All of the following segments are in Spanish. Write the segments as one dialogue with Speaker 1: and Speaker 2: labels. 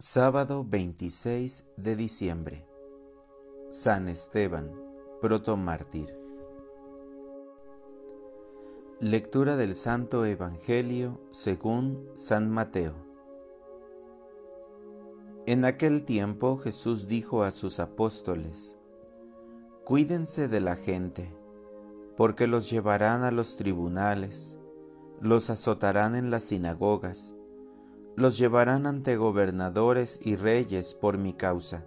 Speaker 1: Sábado 26 de diciembre. San Esteban, protomártir. Lectura del Santo Evangelio según San Mateo. En aquel tiempo Jesús dijo a sus apóstoles, Cuídense de la gente, porque los llevarán a los tribunales, los azotarán en las sinagogas, los llevarán ante gobernadores y reyes por mi causa.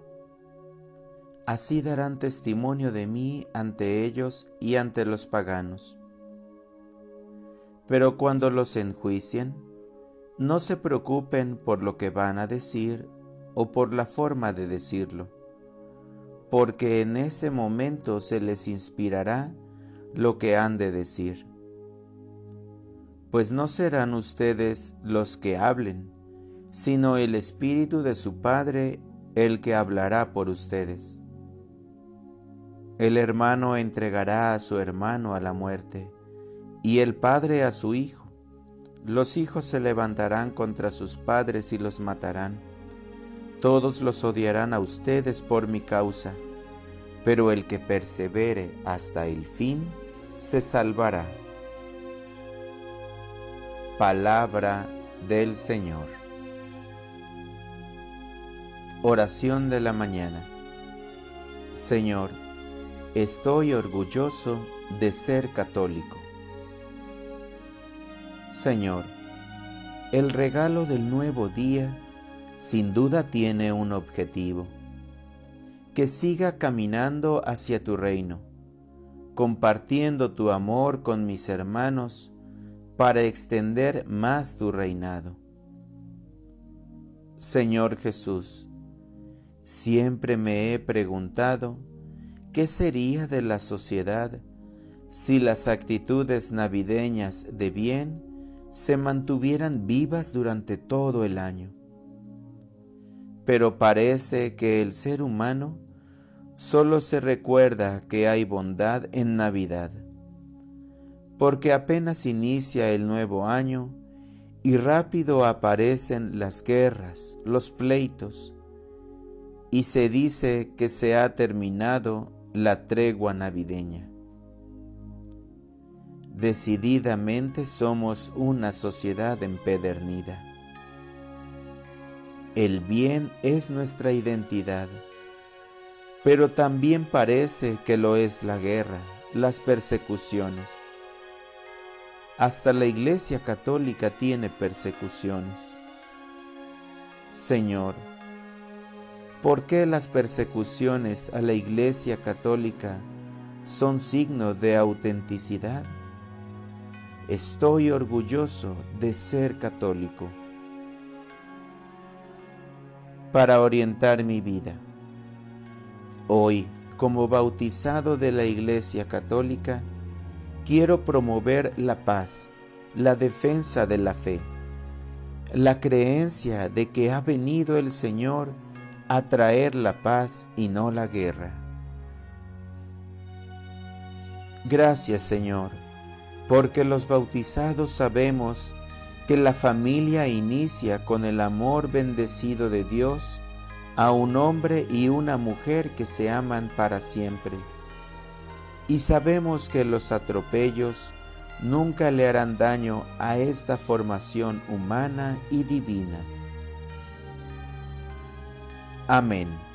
Speaker 1: Así darán testimonio de mí ante ellos y ante los paganos. Pero cuando los enjuicien, no se preocupen por lo que van a decir o por la forma de decirlo, porque en ese momento se les inspirará lo que han de decir. Pues no serán ustedes los que hablen, sino el Espíritu de su Padre el que hablará por ustedes. El hermano entregará a su hermano a la muerte, y el padre a su hijo. Los hijos se levantarán contra sus padres y los matarán. Todos los odiarán a ustedes por mi causa, pero el que persevere hasta el fin se salvará. Palabra del Señor. Oración de la mañana. Señor, estoy orgulloso de ser católico. Señor, el regalo del nuevo día sin duda tiene un objetivo, que siga caminando hacia tu reino, compartiendo tu amor con mis hermanos para extender más tu reinado. Señor Jesús, Siempre me he preguntado qué sería de la sociedad si las actitudes navideñas de bien se mantuvieran vivas durante todo el año. Pero parece que el ser humano solo se recuerda que hay bondad en Navidad, porque apenas inicia el nuevo año y rápido aparecen las guerras, los pleitos, y se dice que se ha terminado la tregua navideña. Decididamente somos una sociedad empedernida. El bien es nuestra identidad, pero también parece que lo es la guerra, las persecuciones. Hasta la Iglesia Católica tiene persecuciones. Señor, ¿Por qué las persecuciones a la Iglesia Católica son signo de autenticidad? Estoy orgulloso de ser católico. Para orientar mi vida. Hoy, como bautizado de la Iglesia Católica, quiero promover la paz, la defensa de la fe, la creencia de que ha venido el Señor a traer la paz y no la guerra. Gracias Señor, porque los bautizados sabemos que la familia inicia con el amor bendecido de Dios a un hombre y una mujer que se aman para siempre. Y sabemos que los atropellos nunca le harán daño a esta formación humana y divina. Amén.